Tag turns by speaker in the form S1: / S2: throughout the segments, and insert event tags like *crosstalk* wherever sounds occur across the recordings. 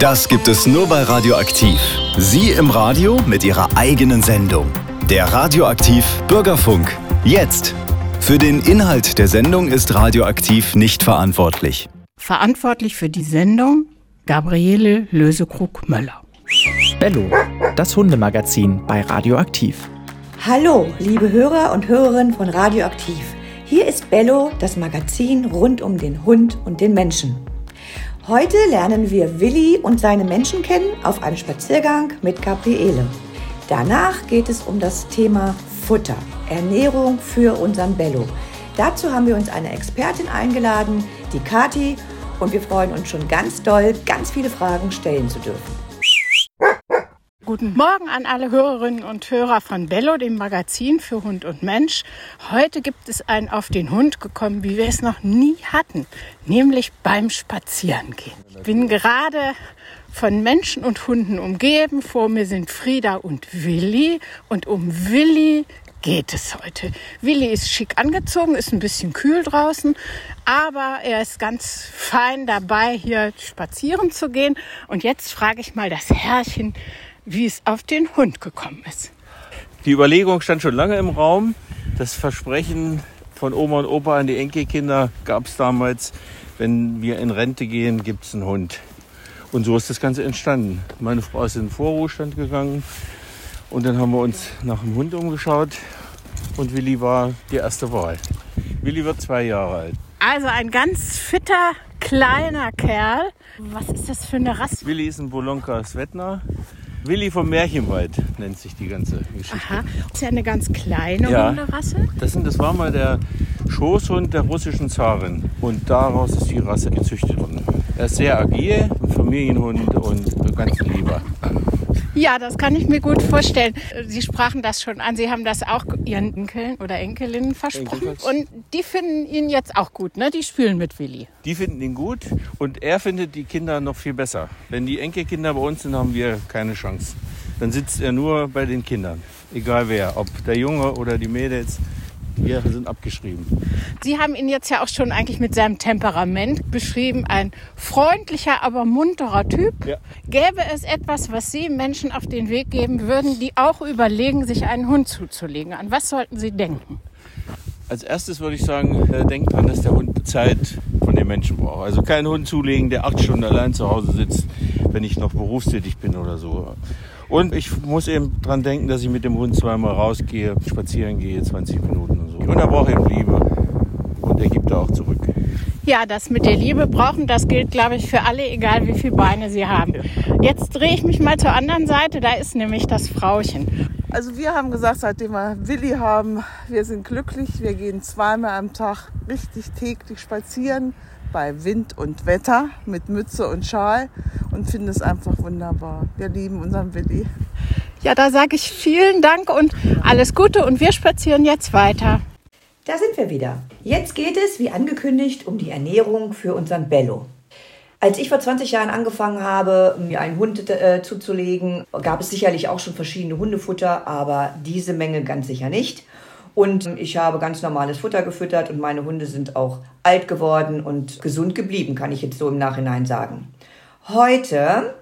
S1: Das gibt es nur bei Radioaktiv. Sie im Radio mit Ihrer eigenen Sendung. Der Radioaktiv Bürgerfunk. Jetzt. Für den Inhalt der Sendung ist Radioaktiv nicht verantwortlich.
S2: Verantwortlich für die Sendung Gabriele Lösekrug-Möller.
S3: Bello, das Hundemagazin bei Radioaktiv.
S4: Hallo, liebe Hörer und Hörerinnen von Radioaktiv. Hier ist Bello, das Magazin rund um den Hund und den Menschen. Heute lernen wir Willi und seine Menschen kennen auf einem Spaziergang mit Gabriele. Danach geht es um das Thema Futter, Ernährung für unseren Bello. Dazu haben wir uns eine Expertin eingeladen, die Kati, und wir freuen uns schon ganz doll, ganz viele Fragen stellen zu dürfen.
S2: Guten Morgen an alle Hörerinnen und Hörer von Bello, dem Magazin für Hund und Mensch. Heute gibt es ein auf den Hund gekommen, wie wir es noch nie hatten, nämlich beim Spazierengehen. Ich bin gerade von Menschen und Hunden umgeben. Vor mir sind Frieda und Willi und um Willi geht es heute. Willi ist schick angezogen, ist ein bisschen kühl draußen, aber er ist ganz fein dabei, hier spazieren zu gehen. Und jetzt frage ich mal das Herrchen, wie es auf den Hund gekommen ist.
S5: Die Überlegung stand schon lange im Raum. Das Versprechen von Oma und Opa an die Enkelkinder gab es damals, wenn wir in Rente gehen, gibt es einen Hund. Und so ist das Ganze entstanden. Meine Frau ist in den Vorruhestand gegangen und dann haben wir uns nach dem Hund umgeschaut und Willi war die erste Wahl. Willi wird zwei Jahre alt.
S2: Also ein ganz fitter, kleiner Kerl. Was ist das für eine Rasse?
S5: Willi ist ein Bolonka Svetna. Willi vom Märchenwald nennt sich die ganze Geschichte.
S2: Aha, das ist ja eine ganz kleine
S5: Ja.
S2: Hunderasse.
S5: Das, sind, das war mal der Schoßhund der russischen Zarin und daraus ist die Rasse gezüchtet worden. Er ist sehr agil, Familienhund und ganz lieber.
S2: Ja, das kann ich mir gut vorstellen. Sie sprachen das schon an. Sie haben das auch Ihren Enkeln oder Enkelinnen versprochen. Und die finden ihn jetzt auch gut, ne? Die spielen mit Willi.
S5: Die finden ihn gut und er findet die Kinder noch viel besser. Wenn die Enkelkinder bei uns sind, haben wir keine Chance. Dann sitzt er nur bei den Kindern. Egal wer, ob der Junge oder die Mädels. Wir sind abgeschrieben.
S2: Sie haben ihn jetzt ja auch schon eigentlich mit seinem Temperament beschrieben. Ein freundlicher, aber munterer Typ.
S5: Ja.
S2: Gäbe es etwas, was Sie Menschen auf den Weg geben würden, die auch überlegen, sich einen Hund zuzulegen? An was sollten Sie denken?
S5: Als erstes würde ich sagen, äh, denkt dran, dass der Hund Zeit von den Menschen braucht. Also keinen Hund zulegen, der acht Stunden allein zu Hause sitzt, wenn ich noch berufstätig bin oder so. Und ich muss eben dran denken, dass ich mit dem Hund zweimal rausgehe, spazieren gehe, 20 Minuten und so. Und er braucht eben Liebe. Und er gibt da auch zurück.
S2: Ja, das mit der Liebe brauchen, das gilt, glaube ich, für alle, egal wie viele Beine sie haben. Jetzt drehe ich mich mal zur anderen Seite, da ist nämlich das Frauchen.
S6: Also wir haben gesagt, seitdem wir Willi haben, wir sind glücklich. Wir gehen zweimal am Tag richtig täglich spazieren bei Wind und Wetter mit Mütze und Schal und finden es einfach wunderbar. Wir lieben unseren Willi.
S2: Ja, da sage ich vielen Dank und alles Gute und wir spazieren jetzt weiter.
S4: Da sind wir wieder. Jetzt geht es, wie angekündigt, um die Ernährung für unseren Bello. Als ich vor 20 Jahren angefangen habe, mir einen Hund äh, zuzulegen, gab es sicherlich auch schon verschiedene Hundefutter, aber diese Menge ganz sicher nicht. Und ich habe ganz normales Futter gefüttert und meine Hunde sind auch alt geworden und gesund geblieben, kann ich jetzt so im Nachhinein sagen. Heute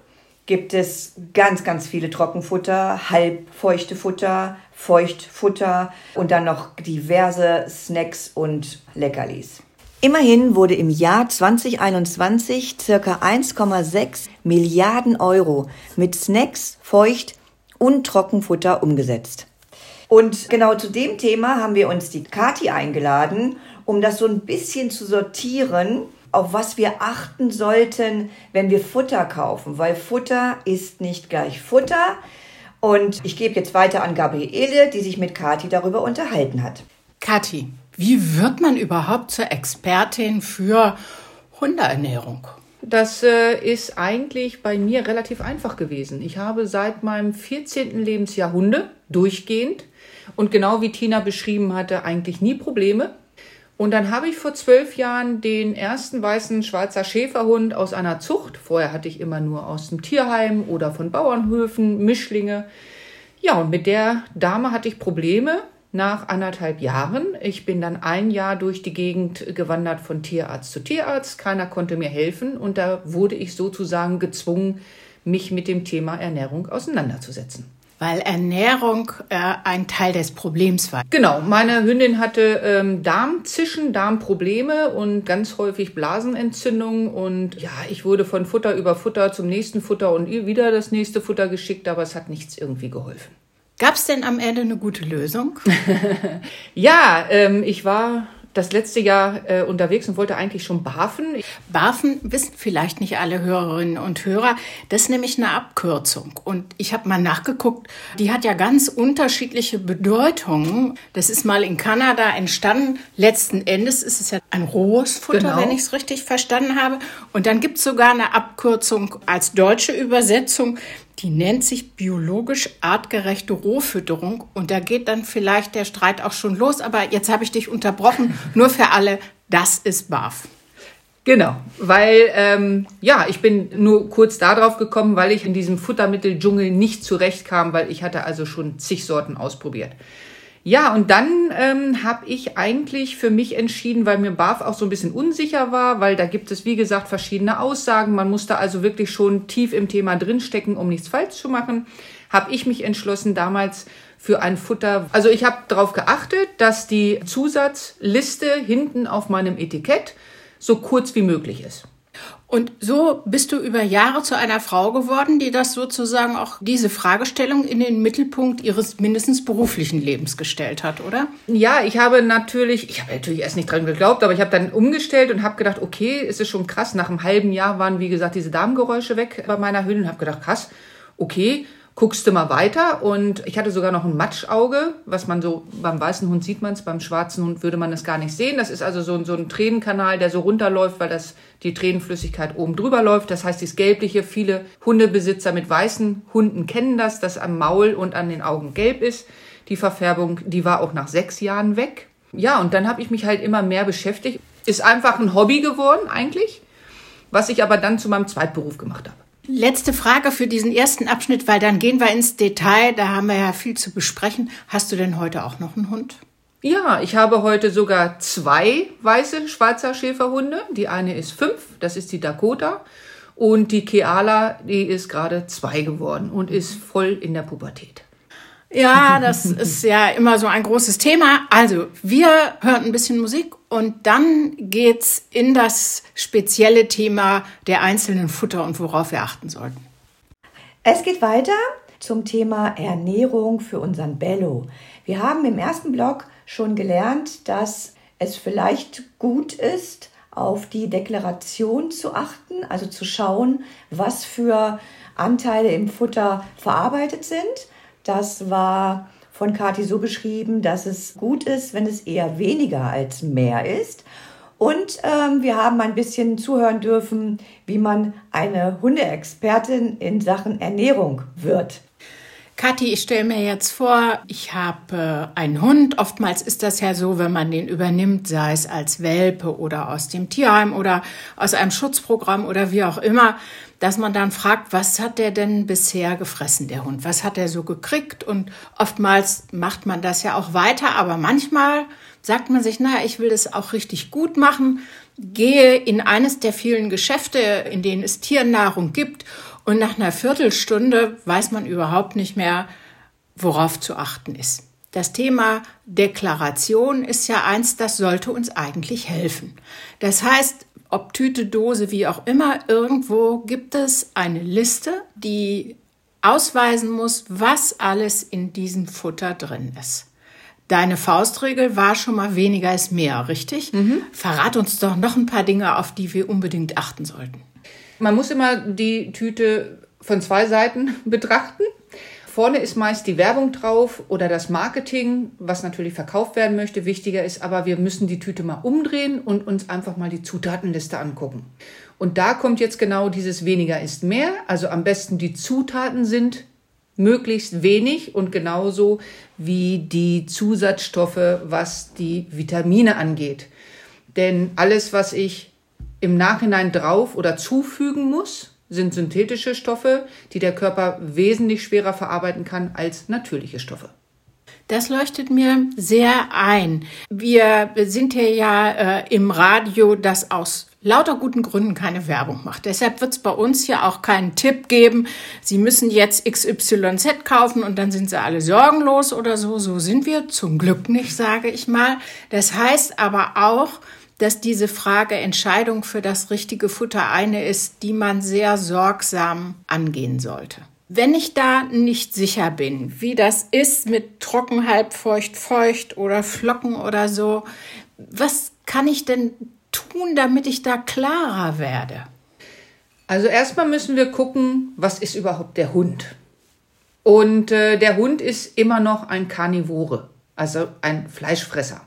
S4: gibt es ganz, ganz viele Trockenfutter, halbfeuchte Futter, Feuchtfutter und dann noch diverse Snacks und Leckerlis. Immerhin wurde im Jahr 2021 circa 1,6 Milliarden Euro mit Snacks, Feucht und Trockenfutter umgesetzt. Und genau zu dem Thema haben wir uns die Kati eingeladen, um das so ein bisschen zu sortieren, auf was wir achten sollten, wenn wir Futter kaufen, weil Futter ist nicht gleich Futter. Und ich gebe jetzt weiter an Gabriele, die sich mit Kati darüber unterhalten hat.
S2: Kathi, wie wird man überhaupt zur Expertin für Hundeernährung?
S7: Das äh, ist eigentlich bei mir relativ einfach gewesen. Ich habe seit meinem 14. Lebensjahr Hunde, durchgehend. Und genau wie Tina beschrieben hatte, eigentlich nie Probleme. Und dann habe ich vor zwölf Jahren den ersten weißen Schweizer Schäferhund aus einer Zucht. Vorher hatte ich immer nur aus dem Tierheim oder von Bauernhöfen Mischlinge. Ja, und mit der Dame hatte ich Probleme. nach anderthalb Jahren. Ich bin dann ein Jahr durch die Gegend gewandert von Tierarzt zu Tierarzt. Keiner konnte mir helfen und da wurde ich sozusagen gezwungen, mich mit dem Thema Ernährung auseinanderzusetzen
S2: weil Ernährung äh, ein Teil des Problems war.
S7: Genau, meine Hündin hatte ähm, Darmzischen, Darmprobleme und ganz häufig Blasenentzündungen. Und ja, ich wurde von Futter über Futter zum nächsten Futter und wieder das nächste Futter geschickt, aber es hat nichts irgendwie geholfen.
S2: Gab es denn am Ende eine gute Lösung? *laughs*
S7: ja, ähm, ich war das letzte Jahr äh, unterwegs und wollte eigentlich schon barfen.
S2: Barfen wissen vielleicht nicht alle Hörerinnen und Hörer. Das ist nämlich eine Abkürzung. Und ich habe mal nachgeguckt, die hat ja ganz unterschiedliche Bedeutungen. Das ist mal in Kanada entstanden. Letzten Endes ist es ja ein rohes Futter, genau. wenn ich es richtig verstanden habe. Und dann gibt es sogar eine Abkürzung als deutsche Übersetzung. Die nennt sich biologisch artgerechte Rohfütterung. Und da geht dann vielleicht der Streit auch schon los. Aber jetzt habe ich dich unterbrochen. *laughs* Nur für alle, das ist BAF.
S7: Genau, weil ähm, ja, ich bin nur kurz darauf gekommen, weil ich in diesem Futtermitteldschungel nicht zurechtkam, weil ich hatte also schon zig Sorten ausprobiert. Ja, und dann ähm, habe ich eigentlich für mich entschieden, weil mir BAF auch so ein bisschen unsicher war, weil da gibt es, wie gesagt, verschiedene Aussagen. Man musste also wirklich schon tief im Thema drinstecken, um nichts falsch zu machen. Habe ich mich entschlossen, damals für ein Futter. Also ich habe darauf geachtet, dass die Zusatzliste hinten auf meinem Etikett so kurz wie möglich ist.
S2: Und so bist du über Jahre zu einer Frau geworden, die das sozusagen auch diese Fragestellung in den Mittelpunkt ihres mindestens beruflichen Lebens gestellt hat, oder?
S7: Ja, ich habe natürlich, ich habe natürlich erst nicht dran geglaubt, aber ich habe dann umgestellt und habe gedacht, okay, es ist schon krass. Nach einem halben Jahr waren, wie gesagt, diese Darmgeräusche weg bei meiner Hündin und habe gedacht, krass, okay, guckst du mal weiter. Und ich hatte sogar noch ein Matschauge, was man so, beim weißen Hund sieht man es, beim schwarzen Hund würde man es gar nicht sehen. Das ist also so, so ein Tränenkanal, der so runterläuft, weil das die Tränenflüssigkeit oben drüber läuft. Das heißt, dieses Gelbliche, viele Hundebesitzer mit weißen Hunden kennen das, dass am Maul und an den Augen gelb ist. Die Verfärbung, die war auch nach sechs Jahren weg. Ja, und dann habe ich mich halt immer mehr beschäftigt. Ist einfach ein Hobby geworden eigentlich, was ich aber dann zu meinem Zweitberuf gemacht habe.
S2: Letzte Frage für diesen ersten Abschnitt, weil dann gehen wir ins Detail. Da haben wir ja viel zu besprechen. Hast du denn heute auch noch einen Hund?
S7: Ja, ich habe heute sogar zwei weiße Schweizer Schäferhunde. Die eine ist fünf, das ist die Dakota. Und die Keala, die ist gerade zwei geworden und ist voll in der Pubertät.
S2: Ja, das ist ja immer so ein großes Thema. Also, wir hören ein bisschen Musik und dann geht's in das spezielle Thema der einzelnen Futter und worauf wir achten sollten.
S4: Es geht weiter zum Thema Ernährung für unseren Bello. Wir haben im ersten Blog schon gelernt, dass es vielleicht gut ist, auf die Deklaration zu achten, also zu schauen, was für Anteile im Futter verarbeitet sind das war von Kathi so beschrieben, dass es gut ist, wenn es eher weniger als mehr ist. Und ähm, wir haben ein bisschen zuhören dürfen, wie man eine Hundeexpertin in Sachen Ernährung wird.
S2: Kathi, ich stelle mir jetzt vor, ich habe äh, einen Hund. Oftmals ist das ja so, wenn man den übernimmt, sei es als Welpe oder aus dem Tierheim oder aus einem Schutzprogramm oder wie auch immer, dass man dann fragt, was hat der denn bisher gefressen, der Hund? Was hat er so gekriegt? Und oftmals macht man das ja auch weiter, aber manchmal sagt man sich, naja, ich will das auch richtig gut machen, gehe in eines der vielen Geschäfte, in denen es Tiernahrung gibt und nach einer Viertelstunde weiß man überhaupt nicht mehr, worauf zu achten ist. Das Thema Deklaration ist ja eins, das sollte uns eigentlich helfen. Das heißt, ob Tüte, Dose, wie auch immer, irgendwo gibt es eine Liste, die ausweisen muss, was alles in diesem Futter drin ist. Deine Faustregel war schon mal weniger ist mehr, richtig? Mhm. Verrat uns doch noch ein paar Dinge, auf die wir unbedingt achten sollten.
S7: Man muss immer die Tüte von zwei Seiten *laughs* betrachten. Vorne ist meist die Werbung drauf oder das Marketing, was natürlich verkauft werden möchte, wichtiger ist, aber wir müssen die Tüte mal umdrehen und uns einfach mal die Zutatenliste angucken. Und da kommt jetzt genau dieses weniger ist mehr, also am besten die Zutaten sind möglichst wenig und genauso wie die Zusatzstoffe, was die Vitamine angeht. Denn alles, was ich im Nachhinein drauf oder zufügen muss, sind synthetische Stoffe, die der Körper wesentlich schwerer verarbeiten kann als natürliche Stoffe.
S2: Das leuchtet mir sehr ein. Wir sind hier ja äh, im Radio, das aus lauter guten Gründen keine Werbung macht. Deshalb wird es bei uns hier auch keinen Tipp geben, Sie müssen jetzt XYZ kaufen und dann sind Sie alle sorgenlos oder so. So sind wir zum Glück nicht, sage ich mal. Das heißt aber auch, dass diese Frage Entscheidung für das richtige Futter eine ist, die man sehr sorgsam angehen sollte. Wenn ich da nicht sicher bin, wie das ist mit trocken, halb feucht, feucht oder Flocken oder so, was kann ich denn tun, damit ich da klarer werde?
S7: Also erstmal müssen wir gucken, was ist überhaupt der Hund? Und äh, der Hund ist immer noch ein Karnivore, also ein Fleischfresser.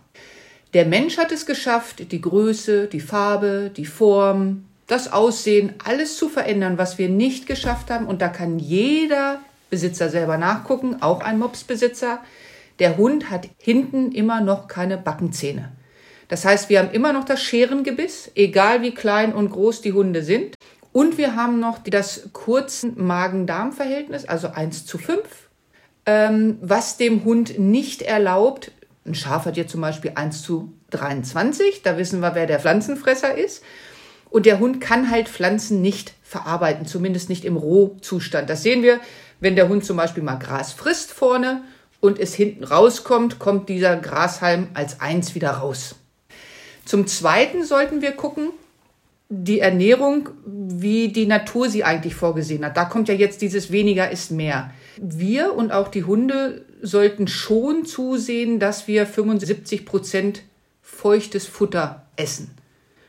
S7: Der Mensch hat es geschafft, die Größe, die Farbe, die Form, das Aussehen, alles zu verändern, was wir nicht geschafft haben. Und da kann jeder Besitzer selber nachgucken, auch ein Mopsbesitzer. Der Hund hat hinten immer noch keine Backenzähne. Das heißt, wir haben immer noch das Scherengebiss, egal wie klein und groß die Hunde sind. Und wir haben noch das kurze Magen-Darm-Verhältnis, also 1 zu 5, ähm, was dem Hund nicht erlaubt, ein Schaf hat hier zum Beispiel 1 zu 23, da wissen wir, wer der Pflanzenfresser ist. Und der Hund kann halt Pflanzen nicht verarbeiten, zumindest nicht im Rohzustand. Das sehen wir, wenn der Hund zum Beispiel mal Gras frisst vorne und es hinten rauskommt, kommt dieser Grashalm als eins wieder raus. Zum Zweiten sollten wir gucken, die Ernährung, wie die Natur sie eigentlich vorgesehen hat. Da kommt ja jetzt dieses weniger ist mehr. Wir und auch die Hunde sollten schon zusehen, dass wir 75 Prozent feuchtes Futter essen.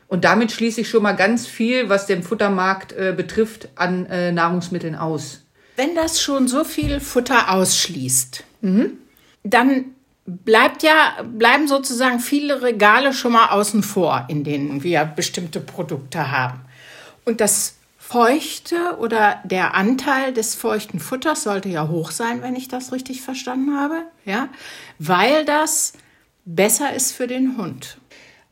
S7: Und damit schließe ich schon mal ganz viel, was den Futtermarkt äh, betrifft, an äh, Nahrungsmitteln aus.
S2: Wenn das schon so viel Futter ausschließt, mhm. dann bleibt ja, bleiben sozusagen viele Regale schon mal außen vor, in denen wir bestimmte Produkte haben. Und das Feuchte oder der Anteil des feuchten Futters sollte ja hoch sein, wenn ich das richtig verstanden habe, ja, weil das besser ist für den Hund.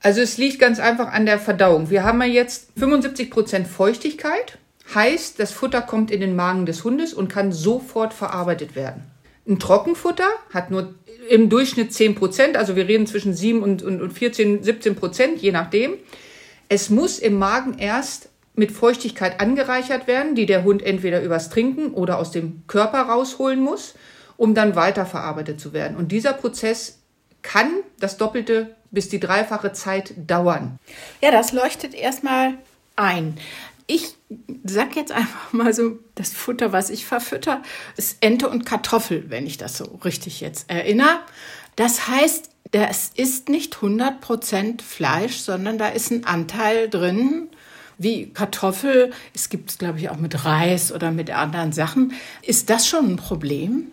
S7: Also es liegt ganz einfach an der Verdauung. Wir haben ja jetzt 75 Prozent Feuchtigkeit, heißt, das Futter kommt in den Magen des Hundes und kann sofort verarbeitet werden. Ein Trockenfutter hat nur im Durchschnitt 10 Prozent, also wir reden zwischen 7 und, und, und 14, 17 Prozent, je nachdem. Es muss im Magen erst mit Feuchtigkeit angereichert werden, die der Hund entweder übers Trinken oder aus dem Körper rausholen muss, um dann weiterverarbeitet zu werden. Und dieser Prozess kann das Doppelte bis die dreifache Zeit dauern.
S2: Ja, das leuchtet erstmal ein. Ich sag jetzt einfach mal so, das Futter, was ich verfütter, ist Ente und Kartoffel, wenn ich das so richtig jetzt erinnere. Das heißt, das ist nicht 100% Fleisch, sondern da ist ein Anteil drin, wie Kartoffel. Es gibt es, glaube ich, auch mit Reis oder mit anderen Sachen. Ist das schon ein Problem?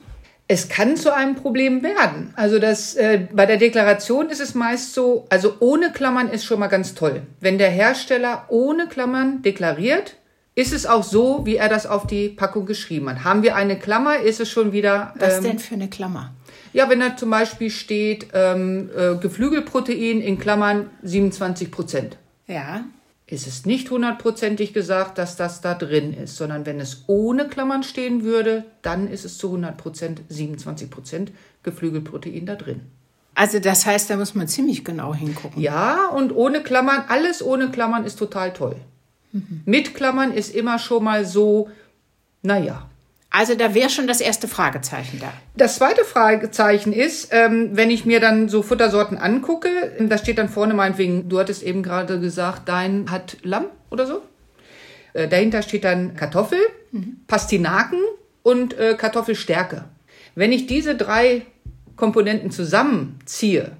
S7: Es kann zu einem Problem werden. Also das, äh, bei der Deklaration ist es meist so, also ohne Klammern ist schon mal ganz toll. Wenn der Hersteller ohne Klammern deklariert, ist es auch so, wie er das auf die Packung geschrieben hat. Haben wir eine Klammer, ist es schon wieder.
S2: Ähm, Was denn für eine Klammer?
S7: Ja, wenn da zum Beispiel steht ähm, äh, Geflügelprotein in Klammern 27 Prozent.
S2: Ja
S7: ist es nicht hundertprozentig gesagt, dass das da drin ist, sondern wenn es ohne Klammern stehen würde, dann ist es zu 100 Prozent, 27 Prozent Geflügelprotein da drin.
S2: Also das heißt, da muss man ziemlich genau hingucken.
S7: Ja, und ohne Klammern, alles ohne Klammern ist total toll. Mhm. Mit Klammern ist immer schon mal so, naja,
S2: also da wäre schon das erste Fragezeichen da.
S7: Das zweite Fragezeichen ist, ähm, wenn ich mir dann so Futtersorten angucke, da steht dann vorne meinetwegen, du hattest eben gerade gesagt, dein hat Lamm oder so. Äh, dahinter steht dann Kartoffel, mhm. Pastinaken und äh, Kartoffelstärke. Wenn ich diese drei Komponenten zusammenziehe,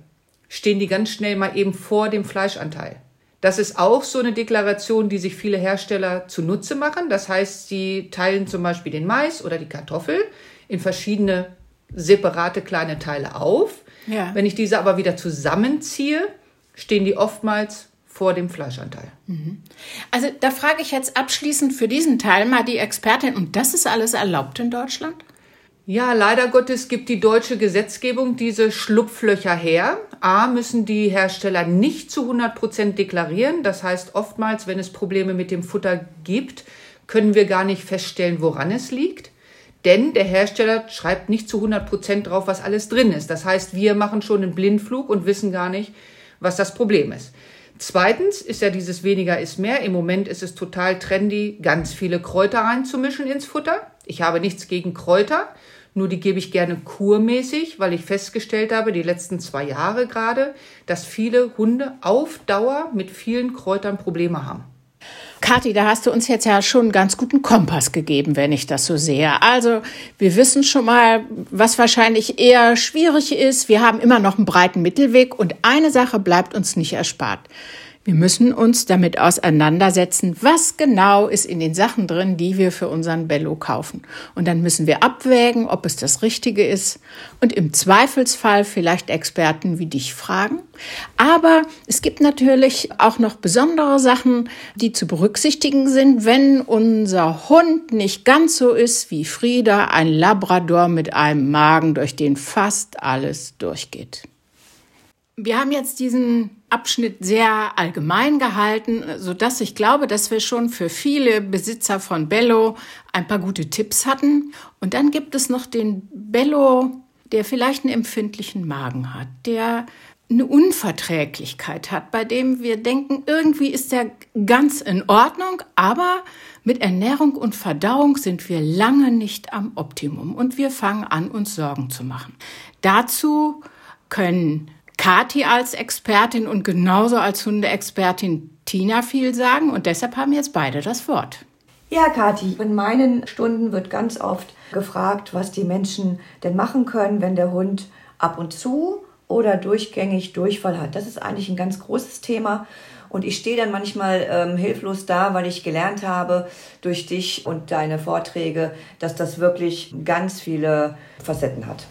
S7: stehen die ganz schnell mal eben vor dem Fleischanteil. Das ist auch so eine Deklaration, die sich viele Hersteller zunutze machen. Das heißt, sie teilen zum Beispiel den Mais oder die Kartoffel in verschiedene separate kleine Teile auf. Ja. Wenn ich diese aber wieder zusammenziehe, stehen die oftmals vor dem Fleischanteil. Mhm.
S2: Also da frage ich jetzt abschließend für diesen Teil mal die Expertin, und das ist alles erlaubt in Deutschland?
S7: Ja, leider Gottes gibt die deutsche Gesetzgebung diese Schlupflöcher her. A, müssen die Hersteller nicht zu 100 Prozent deklarieren. Das heißt, oftmals, wenn es Probleme mit dem Futter gibt, können wir gar nicht feststellen, woran es liegt. Denn der Hersteller schreibt nicht zu 100 Prozent drauf, was alles drin ist. Das heißt, wir machen schon einen Blindflug und wissen gar nicht, was das Problem ist. Zweitens ist ja dieses weniger ist mehr. Im Moment ist es total trendy, ganz viele Kräuter reinzumischen ins Futter. Ich habe nichts gegen Kräuter, nur die gebe ich gerne kurmäßig, weil ich festgestellt habe, die letzten zwei Jahre gerade, dass viele Hunde auf Dauer mit vielen Kräutern Probleme haben.
S2: Kathi, da hast du uns jetzt ja schon einen ganz guten Kompass gegeben, wenn ich das so sehe. Also wir wissen schon mal, was wahrscheinlich eher schwierig ist. Wir haben immer noch einen breiten Mittelweg und eine Sache bleibt uns nicht erspart. Wir müssen uns damit auseinandersetzen, was genau ist in den Sachen drin, die wir für unseren Bello kaufen. Und dann müssen wir abwägen, ob es das Richtige ist und im Zweifelsfall vielleicht Experten wie dich fragen. Aber es gibt natürlich auch noch besondere Sachen, die zu berücksichtigen sind, wenn unser Hund nicht ganz so ist wie Frieda, ein Labrador mit einem Magen, durch den fast alles durchgeht. Wir haben jetzt diesen Abschnitt sehr allgemein gehalten, so dass ich glaube, dass wir schon für viele Besitzer von Bello ein paar gute Tipps hatten. Und dann gibt es noch den Bello, der vielleicht einen empfindlichen Magen hat, der eine Unverträglichkeit hat, bei dem wir denken, irgendwie ist er ganz in Ordnung, aber mit Ernährung und Verdauung sind wir lange nicht am Optimum und wir fangen an, uns Sorgen zu machen. Dazu können Kati als Expertin und genauso als Hundeexpertin Tina viel sagen und deshalb haben jetzt beide das Wort.
S4: Ja, Kathi, in meinen Stunden wird ganz oft gefragt, was die Menschen denn machen können, wenn der Hund ab und zu oder durchgängig Durchfall hat. Das ist eigentlich ein ganz großes Thema. Und ich stehe dann manchmal ähm, hilflos da, weil ich gelernt habe durch dich und deine Vorträge, dass das wirklich ganz viele Facetten hat.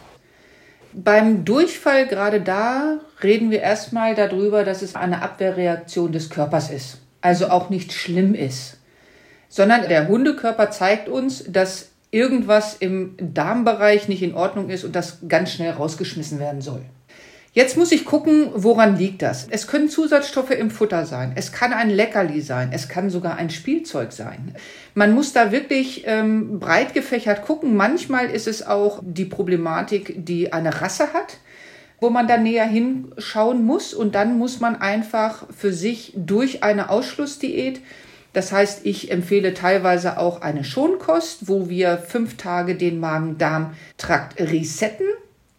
S7: Beim Durchfall, gerade da, reden wir erstmal darüber, dass es eine Abwehrreaktion des Körpers ist. Also auch nicht schlimm ist. Sondern der Hundekörper zeigt uns, dass irgendwas im Darmbereich nicht in Ordnung ist und das ganz schnell rausgeschmissen werden soll. Jetzt muss ich gucken, woran liegt das. Es können Zusatzstoffe im Futter sein, es kann ein Leckerli sein, es kann sogar ein Spielzeug sein. Man muss da wirklich ähm, breit gefächert gucken. Manchmal ist es auch die Problematik, die eine Rasse hat wo man dann näher hinschauen muss und dann muss man einfach für sich durch eine Ausschlussdiät das heißt, ich empfehle teilweise auch eine Schonkost, wo wir fünf Tage den Magen-Darm-Trakt resetten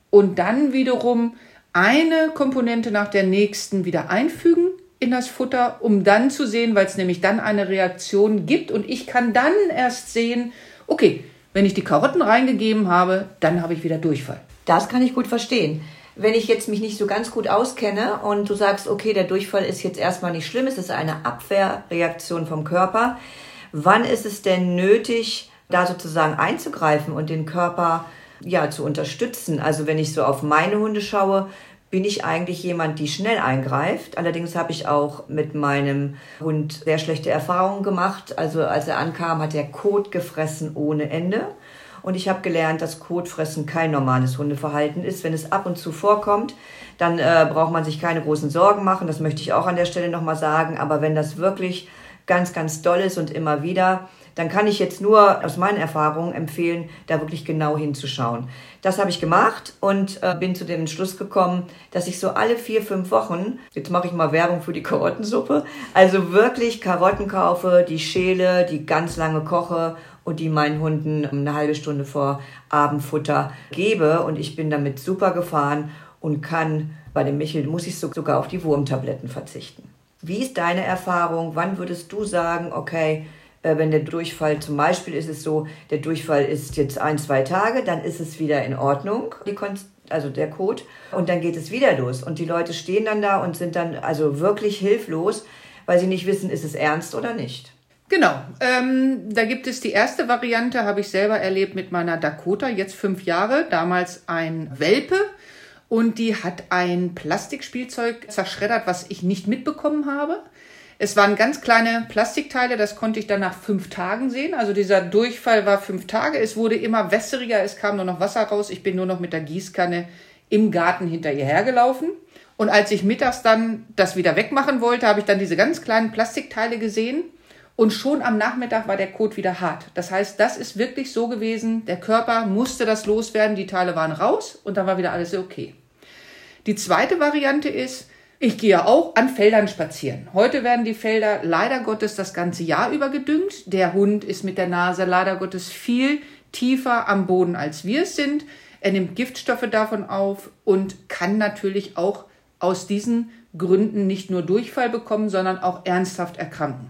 S7: und dann wiederum eine Komponente nach der nächsten wieder einfügen in das Futter, um dann zu sehen, weil es nämlich dann eine Reaktion gibt und ich kann dann erst sehen, okay, wenn ich die Karotten reingegeben habe, dann habe ich wieder Durchfall.
S4: Das kann ich gut verstehen. Wenn ich jetzt mich nicht so ganz gut auskenne und du sagst, okay, der Durchfall ist jetzt erstmal nicht schlimm, es ist eine Abwehrreaktion vom Körper, wann ist es denn nötig, da sozusagen einzugreifen und den Körper ja zu unterstützen? Also wenn ich so auf meine Hunde schaue, bin ich eigentlich jemand, die schnell eingreift. Allerdings habe ich auch mit meinem Hund sehr schlechte Erfahrungen gemacht. Also als er ankam, hat er Kot gefressen ohne Ende. Und ich habe gelernt, dass Kotfressen kein normales Hundeverhalten ist. Wenn es ab und zu vorkommt, dann äh, braucht man sich keine großen Sorgen machen. Das möchte ich auch an der Stelle nochmal sagen. Aber wenn das wirklich ganz, ganz doll ist und immer wieder, dann kann ich jetzt nur aus meinen Erfahrungen empfehlen, da wirklich genau hinzuschauen. Das habe ich gemacht und äh, bin zu dem Schluss gekommen, dass ich so alle vier, fünf Wochen, jetzt mache ich mal Werbung für die Karottensuppe, also wirklich Karotten kaufe, die schäle, die ganz lange koche und die meinen Hunden eine halbe Stunde vor Abendfutter gebe. Und ich bin damit super gefahren und kann bei dem Michel, muss ich sogar auf die Wurmtabletten verzichten. Wie ist deine Erfahrung? Wann würdest du sagen, okay, äh, wenn der Durchfall, zum Beispiel ist es so, der Durchfall ist jetzt ein, zwei Tage, dann ist es wieder in Ordnung, also der Code, und dann geht es wieder los. Und die Leute stehen dann da und sind dann also wirklich hilflos, weil sie nicht wissen, ist es ernst oder nicht.
S7: Genau, ähm, da gibt es die erste Variante, habe ich selber erlebt mit meiner Dakota, jetzt fünf Jahre, damals ein Welpe. Und die hat ein Plastikspielzeug zerschreddert, was ich nicht mitbekommen habe. Es waren ganz kleine Plastikteile, das konnte ich dann nach fünf Tagen sehen. Also dieser Durchfall war fünf Tage. Es wurde immer wässriger, es kam nur noch Wasser raus. Ich bin nur noch mit der Gießkanne im Garten hinter ihr hergelaufen. Und als ich mittags dann das wieder wegmachen wollte, habe ich dann diese ganz kleinen Plastikteile gesehen. Und schon am Nachmittag war der Kot wieder hart. Das heißt, das ist wirklich so gewesen, der Körper musste das loswerden, die Teile waren raus und dann war wieder alles okay. Die zweite Variante ist, ich gehe auch an Feldern spazieren. Heute werden die Felder leider Gottes das ganze Jahr über gedüngt. Der Hund ist mit der Nase leider Gottes viel tiefer am Boden, als wir es sind. Er nimmt Giftstoffe davon auf und kann natürlich auch aus diesen Gründen nicht nur Durchfall bekommen, sondern auch ernsthaft erkranken.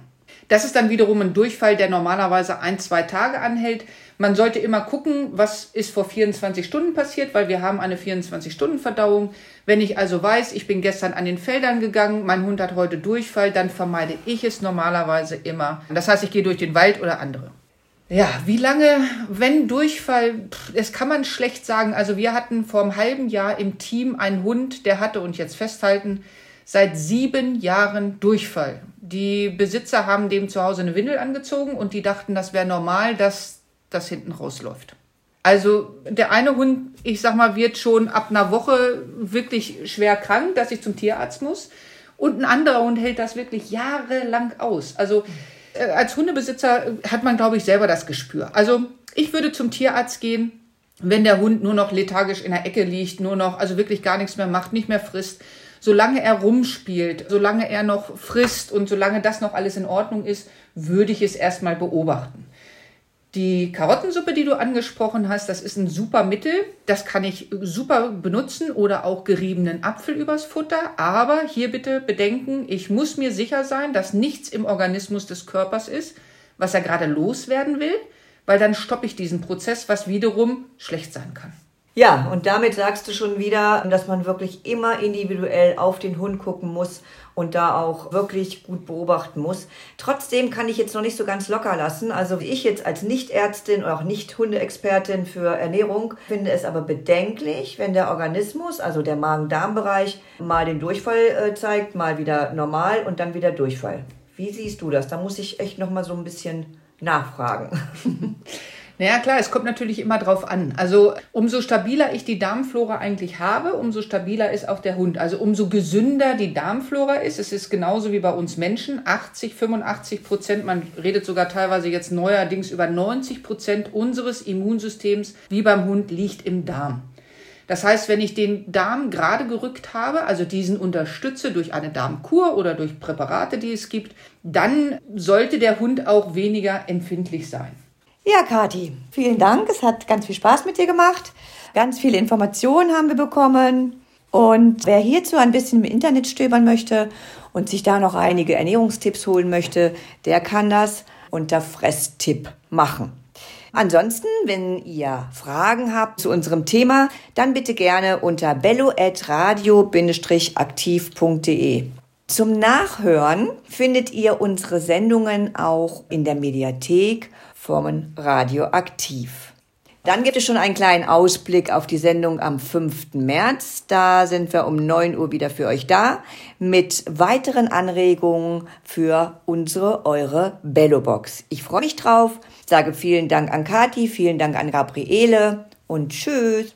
S7: Das ist dann wiederum ein Durchfall, der normalerweise ein, zwei Tage anhält. Man sollte immer gucken, was ist vor 24 Stunden passiert, weil wir haben eine 24-Stunden-Verdauung. Wenn ich also weiß, ich bin gestern an den Feldern gegangen, mein Hund hat heute Durchfall, dann vermeide ich es normalerweise immer. Das heißt, ich gehe durch den Wald oder andere. Ja, wie lange, wenn Durchfall, das kann man schlecht sagen. Also wir hatten vor einem halben Jahr im Team einen Hund, der hatte, und jetzt festhalten, seit sieben Jahren Durchfall. Die Besitzer haben dem zu Hause eine Windel angezogen und die dachten, das wäre normal, dass das hinten rausläuft. Also der eine Hund, ich sag mal, wird schon ab einer Woche wirklich schwer krank, dass ich zum Tierarzt muss. Und ein anderer Hund hält das wirklich jahrelang aus. Also äh, als Hundebesitzer hat man, glaube ich, selber das Gespür. Also ich würde zum Tierarzt gehen, wenn der Hund nur noch lethargisch in der Ecke liegt, nur noch, also wirklich gar nichts mehr macht, nicht mehr frisst. Solange er rumspielt, solange er noch frisst und solange das noch alles in Ordnung ist, würde ich es erstmal beobachten. Die Karottensuppe, die du angesprochen hast, das ist ein super Mittel. Das kann ich super benutzen oder auch geriebenen Apfel übers Futter. Aber hier bitte bedenken, ich muss mir sicher sein, dass nichts im Organismus des Körpers ist, was er gerade loswerden will, weil dann stoppe ich diesen Prozess, was wiederum schlecht sein kann.
S4: Ja, und damit sagst du schon wieder, dass man wirklich immer individuell auf den Hund gucken muss und da auch wirklich gut beobachten muss. Trotzdem kann ich jetzt noch nicht so ganz locker lassen. Also ich jetzt als Nichtärztin oder auch Nicht-Hundeexpertin für Ernährung finde es aber bedenklich, wenn der Organismus, also der Magen-Darm-Bereich, mal den Durchfall äh, zeigt, mal wieder normal und dann wieder Durchfall. Wie siehst du das? Da muss ich echt noch mal so ein bisschen nachfragen. *laughs*
S7: Naja, klar, es kommt natürlich immer drauf an. Also umso stabiler ich die Darmflora eigentlich habe, umso stabiler ist auch der Hund. Also umso gesünder die Darmflora ist. Es ist genauso wie bei uns Menschen. 80, 85 Prozent, man redet sogar teilweise jetzt neuerdings über 90 Prozent unseres Immunsystems, wie beim Hund, liegt im Darm. Das heißt, wenn ich den Darm gerade gerückt habe, also diesen unterstütze durch eine Darmkur oder durch Präparate, die es gibt, dann sollte der Hund auch weniger empfindlich sein.
S4: Ja, Kathi, vielen Dank. Es hat ganz viel Spaß mit dir gemacht. Ganz viele Informationen haben wir bekommen. Und wer hierzu ein bisschen im Internet stöbern möchte und sich da noch einige Ernährungstipps holen möchte, der kann das unter Fresstipp machen. Ansonsten, wenn ihr Fragen habt zu unserem Thema, dann bitte gerne unter bello-radio-aktiv.de. Zum Nachhören findet ihr unsere Sendungen auch in der Mediathek Formen radioaktiv. Dann gibt es schon einen kleinen Ausblick auf die Sendung am 5. März. Da sind wir um 9 Uhr wieder für euch da mit weiteren Anregungen für unsere, eure Bello-Box. Ich freue mich drauf, sage vielen Dank an Kati, vielen Dank an Gabriele und tschüss.